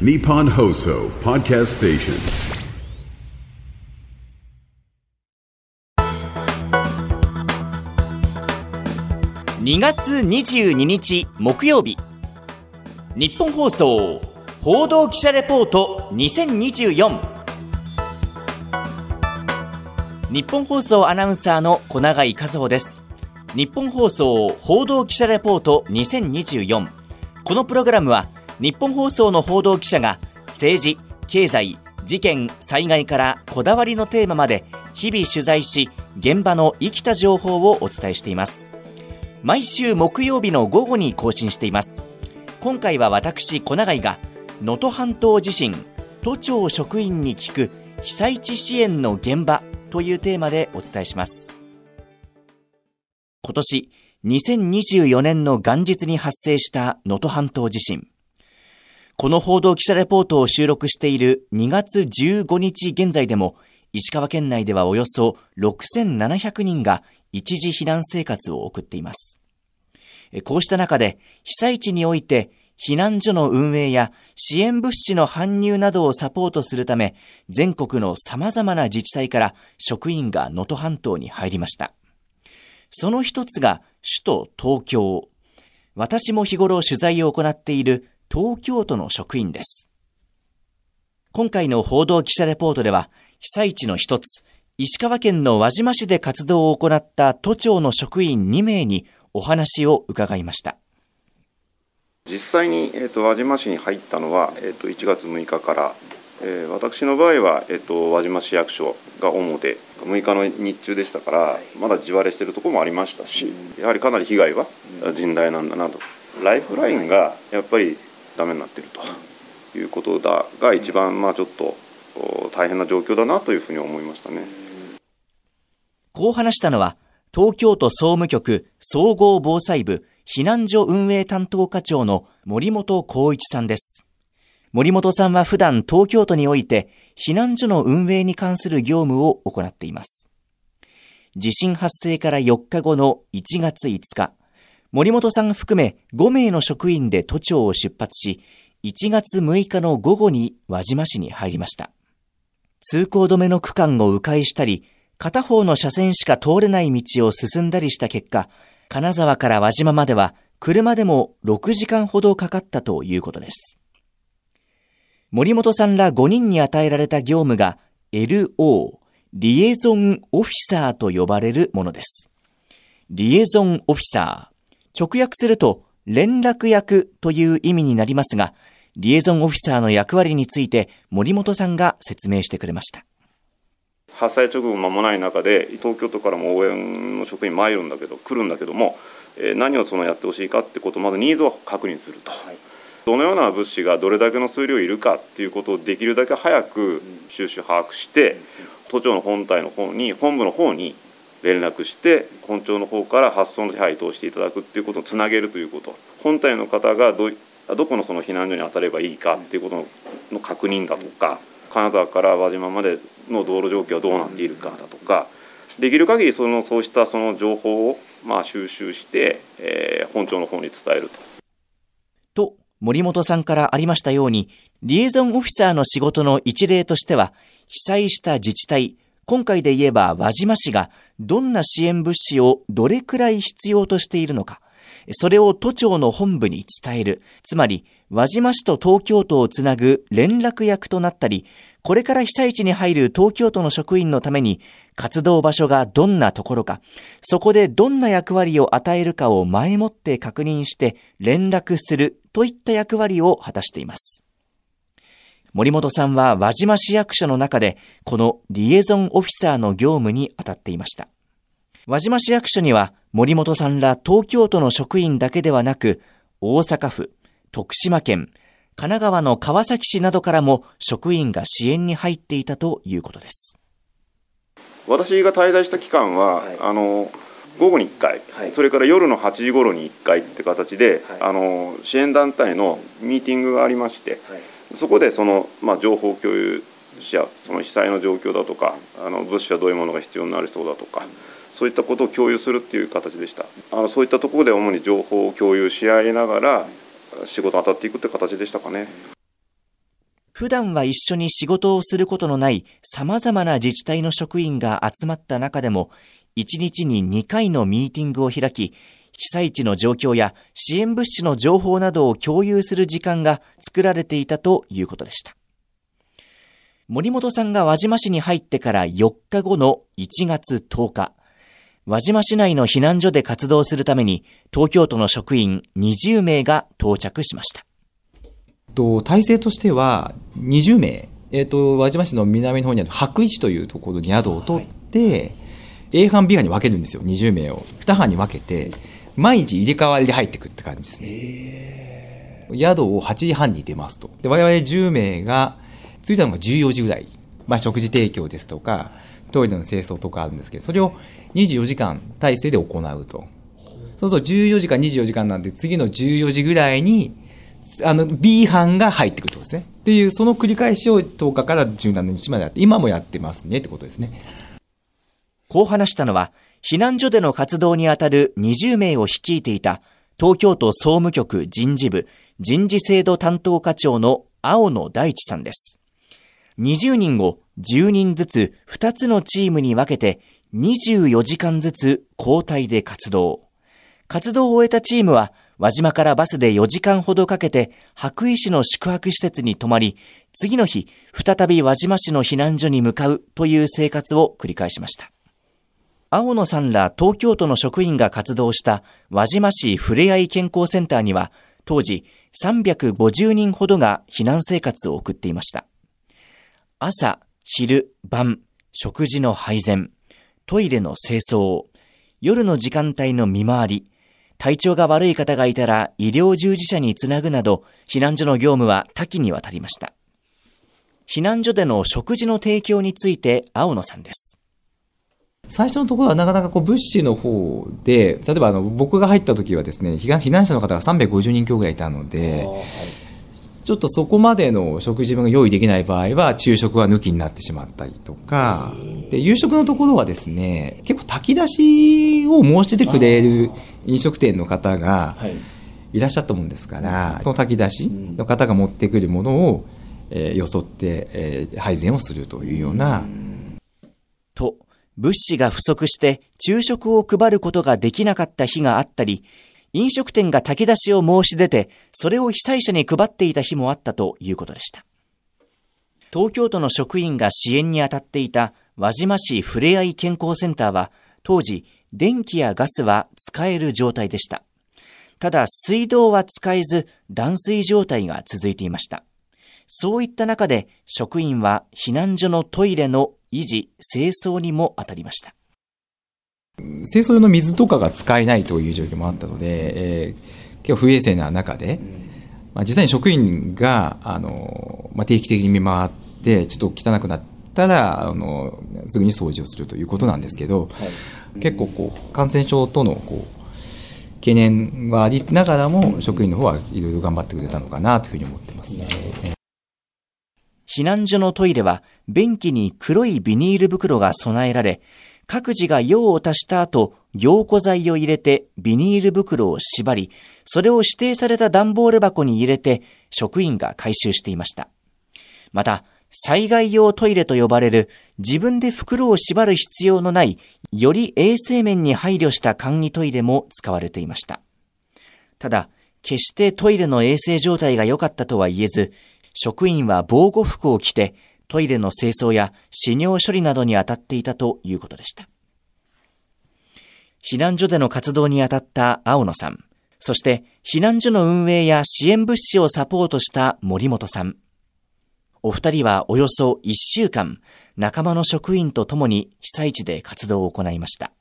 Nippon Hoso Podcast Station. 2月22日木曜日。日本放送報道記者レポート2024日本放送アナウンサーの小永井和穂です。日本放送報道記者レポート2024このプログラムは日本放送の報道記者が政治経済事件災害からこだわりのテーマまで日々取材し現場の生きた情報をお伝えしています。毎週木曜日の午後に更新しています。今回は私小永井が能登半島地震都庁職員に聞く被災地支援の現場というテーマでお伝えします。今年2024年の元日に発生した能登半島地震。この報道記者レポートを収録している2月15日現在でも石川県内ではおよそ6700人が一時避難生活を送っています。こうした中で被災地において避難所の運営や支援物資の搬入などをサポートするため全国の様々な自治体から職員が能登半島に入りました。その一つが首都東京。私も日頃取材を行っている東京都の職員です。今回の報道記者レポートでは被災地の一つ、石川県の輪島市で活動を行った都庁の職員2名にお話を伺いました実際に、えーと、輪島市に入ったのは、えーと、1月6日から、えー、私の場合は、えーと、輪島市役所が主で6日の日中でしたからまだ地割れしているところもありましたしやはりかなり被害は甚大なんだなとライフラインがやっぱりダメになっているということだが一番まあちょっと大変な状況だなというふうに思いましたね。こう話したのは、東京都総務局総合防災部避難所運営担当課長の森本光一さんです。森本さんは普段東京都において避難所の運営に関する業務を行っています。地震発生から4日後の1月5日、森本さん含め5名の職員で都庁を出発し、1月6日の午後に輪島市に入りました。通行止めの区間を迂回したり、片方の車線しか通れない道を進んだりした結果、金沢から輪島までは車でも6時間ほどかかったということです。森本さんら5人に与えられた業務が LO、リエゾンオフィサーと呼ばれるものです。リエゾンオフィサー。直訳すると連絡役という意味になりますが、リエゾンオフィサーの役割について森本さんが説明してくれました。発災直後間もない中で東京都からも応援の職員参るんだけど来るんだけども、えー、何をそのやってほしいかってことをまずニーズを確認すると、はい、どのような物資がどれだけの数量いるかっていうことをできるだけ早く収集把握して、都庁の本体の方に本部の方に連絡して本庁の方から発送の手配通していただくっていうことをつなげるということ本体の方がどどこのその避難所に当たればいいかっていうことの確認だとか金沢から輪島までの道路状況はどうなっているかだとかできる限りそのそうしたその情報をまあ収集して、えー、本庁の方に伝えると。と森本さんからありましたようにリエゾンオフィサーの仕事の一例としては被災した自治体今回で言えば輪島市がどんな支援物資をどれくらい必要としているのかそれを都庁の本部に伝える。つまり、輪島市と東京都をつなぐ連絡役となったり、これから被災地に入る東京都の職員のために活動場所がどんなところか、そこでどんな役割を与えるかを前もって確認して連絡するといった役割を果たしています。森本さんは輪島市役所の中でこのリエゾンオフィサーの業務に当たっていました。輪島市役所には森本さんら東京都の職員だけではなく大阪府、徳島県、神奈川の川崎市などからも職員が支援に入っていたということです。私が滞在した期間は、はい、あの午後に1回、はい、それから夜の8時頃に1回って形で、はい、あの支援団体のミーティングがありまして、そこでその、まあ、情報共有し合うその被災の状況だとかあの物資はどういうものが必要になる人だとか。そういったことを共有するっていう形でしたあのそういったところで主に情報を共有し合いながら仕事当たっていくって形でしたかね普段は一緒に仕事をすることのない様々な自治体の職員が集まった中でも、1日に2回のミーティングを開き、被災地の状況や支援物資の情報などを共有する時間が作られていたということでした。森本さんが輪島市に入ってから4日後の1月10日、輪島市内の避難所で活動するために東京都の職員20名が到着しました。と、体制としては、20名、えっ、ー、と、輪島市の南の方にある白石というところに宿を取って、はい、A 班、B 班に分けるんですよ、20名を。2班に分けて、毎日入れ替わりで入ってくって感じですね。宿を8時半に出ますと。で、我々10名が、着いたのが14時ぐらい。まあ、食事提供ですとか、トイレの清掃とかあるんですけど、それを24時間体制で行うと。そうそう、14時間、24時間なんで、次の14時ぐらいに、あの、B 班が入ってくるとですね。っていう、その繰り返しを10日から17日までやって、今もやってますねってことですね。こう話したのは、避難所での活動にあたる20名を率いていた、東京都総務局人事部人事制度担当課長の青野大地さんです。20人を10人ずつ2つのチームに分けて24時間ずつ交代で活動。活動を終えたチームは輪島からバスで4時間ほどかけて白衣市の宿泊施設に泊まり、次の日、再び輪島市の避難所に向かうという生活を繰り返しました。青野さんら東京都の職員が活動した輪島市ふれあい健康センターには、当時350人ほどが避難生活を送っていました。朝、昼、晩、食事の配膳、トイレの清掃、夜の時間帯の見回り、体調が悪い方がいたら医療従事者につなぐなど、避難所の業務は多岐にわたりました。避難所での食事の提供について青野さんです。最初のところはなかなかこう物資の方で、例えばあの僕が入った時はですね、避難者の方が350人強ぐらいいたので、ちょっとそこまでの食事分が用意できない場合は、昼食は抜きになってしまったりとか、で、夕食のところはですね、結構炊き出しを申し出てくれる飲食店の方がい。らっしゃったもんですから、その炊き出しの方が持ってくるものを、えー、よそって、えー、配膳をするというような。と、物資が不足して昼食を配ることができなかった日があったり、飲食店が炊き出しを申し出て、それを被災者に配っていた日もあったということでした。東京都の職員が支援に当たっていた輪島市ふれあい健康センターは、当時、電気やガスは使える状態でした。ただ、水道は使えず、断水状態が続いていました。そういった中で、職員は避難所のトイレの維持、清掃にも当たりました。清掃用の水とかが使えないという状況もあったので、えー、結構不衛生な中で、まあ、実際に職員が、あの、まあ、定期的に見回って、ちょっと汚くなったら、あの、すぐに掃除をするということなんですけど、はい、結構こう、感染症との、こう、懸念はありながらも、職員の方はいろいろ頑張ってくれたのかなというふうに思ってますね。避難所のトイレは、便器に黒いビニール袋が備えられ、各自が用を足した後、凝固剤を入れてビニール袋を縛り、それを指定された段ボール箱に入れて職員が回収していました。また、災害用トイレと呼ばれる自分で袋を縛る必要のないより衛生面に配慮した簡易トイレも使われていました。ただ、決してトイレの衛生状態が良かったとは言えず、職員は防護服を着てトイレの清掃や死尿処理などに当たっていたということでした。避難所での活動に当たった青野さん、そして避難所の運営や支援物資をサポートした森本さん。お二人はおよそ一週間、仲間の職員と共に被災地で活動を行いました。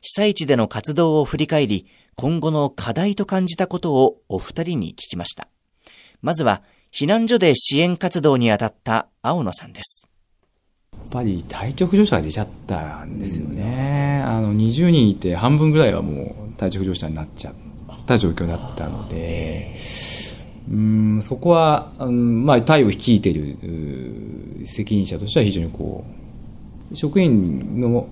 被災地での活動を振り返り、今後の課題と感じたことをお二人に聞きました。まずは、避難所で支援活動に当たった青野さんです。やっぱり体調不良者が出ちゃったんですよね。あの、20人いて半分ぐらいはもう体調不良者になっちゃった状況だったので、うんそこは、うん、まあ、隊を率いている責任者としては非常にこう、職員の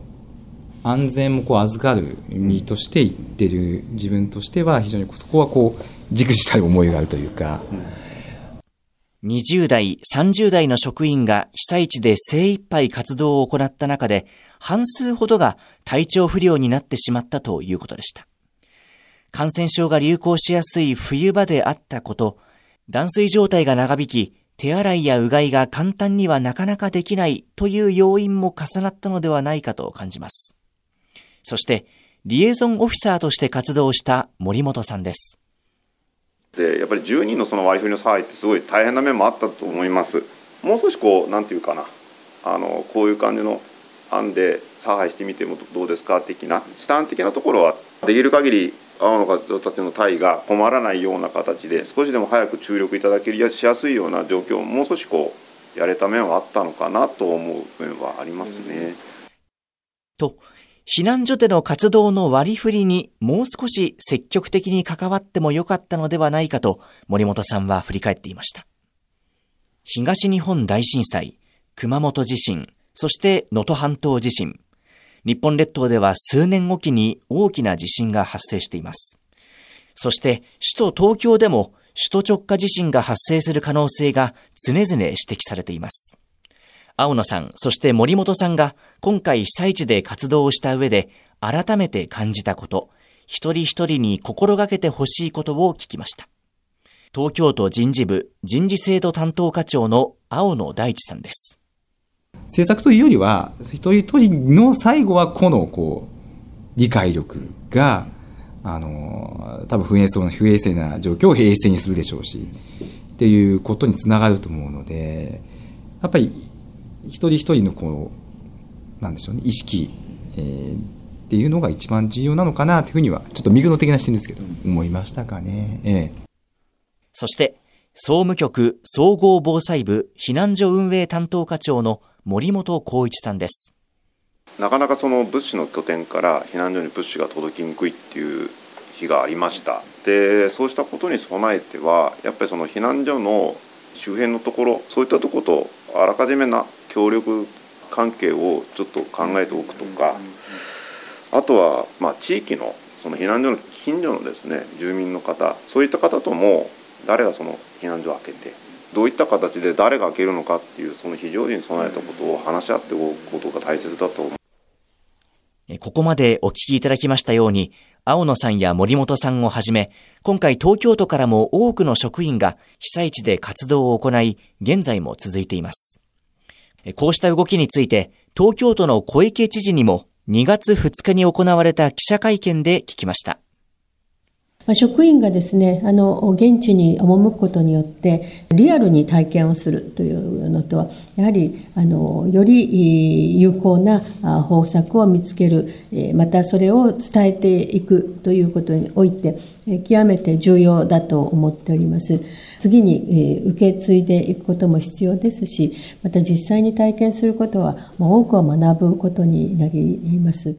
安全もこう預かる身として言ってる自分としては非常にそこはこう、じくじたる思いがあるというか、うん20代、30代の職員が被災地で精一杯活動を行った中で、半数ほどが体調不良になってしまったということでした。感染症が流行しやすい冬場であったこと、断水状態が長引き、手洗いやうがいが簡単にはなかなかできないという要因も重なったのではないかと感じます。そして、リエゾンオフィサーとして活動した森本さんです。でやっぱり10人のその割り振りの差配ってすごい大変な面もあったと思います。もう少しこうなんていうかなあのこういう感じの案で差配してみてもどうですか的な試端的なところはできる限り青の方たちの隊が困らないような形で少しでも早く注力いただけるしやすいような状況をもう少しこうやれた面はあったのかなと思う面はありますね。と避難所での活動の割り振りにもう少し積極的に関わってもよかったのではないかと森本さんは振り返っていました。東日本大震災、熊本地震、そして能登半島地震。日本列島では数年おきに大きな地震が発生しています。そして首都東京でも首都直下地震が発生する可能性が常々指摘されています。青野さん、そして森本さんが今回被災地で活動をした上で改めて感じたこと、一人一人に心がけてほしいことを聞きました。東京都人事部人事制度担当課長の青野大地さんです。政策というよりは、一人一人の最後は個のこう理解力が、あの多分不衛生な不衛生な状況を平静にするでしょうし、っていうことにつながると思うので、やっぱり一人一人のこう、なんでしょうね、意識、えー、っていうのが一番重要なのかなというふうには、ちょっと右の的な視点ですけど、思いましたかね。ええ、そして、総務局総合防災部避難所運営担当課長の森本光一さんです。なかなかその物資の拠点から避難所に物資が届きにくいっていう日がありました。でそうしたことに備えてはやっぱりその避難所の周辺のところそういったところとあらかじめな協力関係をちょっと考えておくとかあとはまあ地域のその避難所の近所のですね住民の方そういった方とも誰がその避難所を開けてどういった形で誰が開けるのかっていうその非常時に備えたことを話し合っておくことが大切だと思う。ここまでお聞きいただきましたように、青野さんや森本さんをはじめ、今回東京都からも多くの職員が被災地で活動を行い、現在も続いています。こうした動きについて、東京都の小池知事にも2月2日に行われた記者会見で聞きました。まあ、職員がですね、あの、現地に赴くことによって、リアルに体験をするというのとは、やはり、あの、より有効な方策を見つける、またそれを伝えていくということにおいて、極めて重要だと思っております。次に受け継いでいくことも必要ですし、また実際に体験することは、多くを学ぶことになります。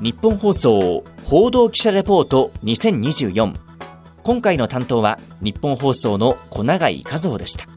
日本放送報道記者レポート2024今回の担当は日本放送の小永井和夫でした。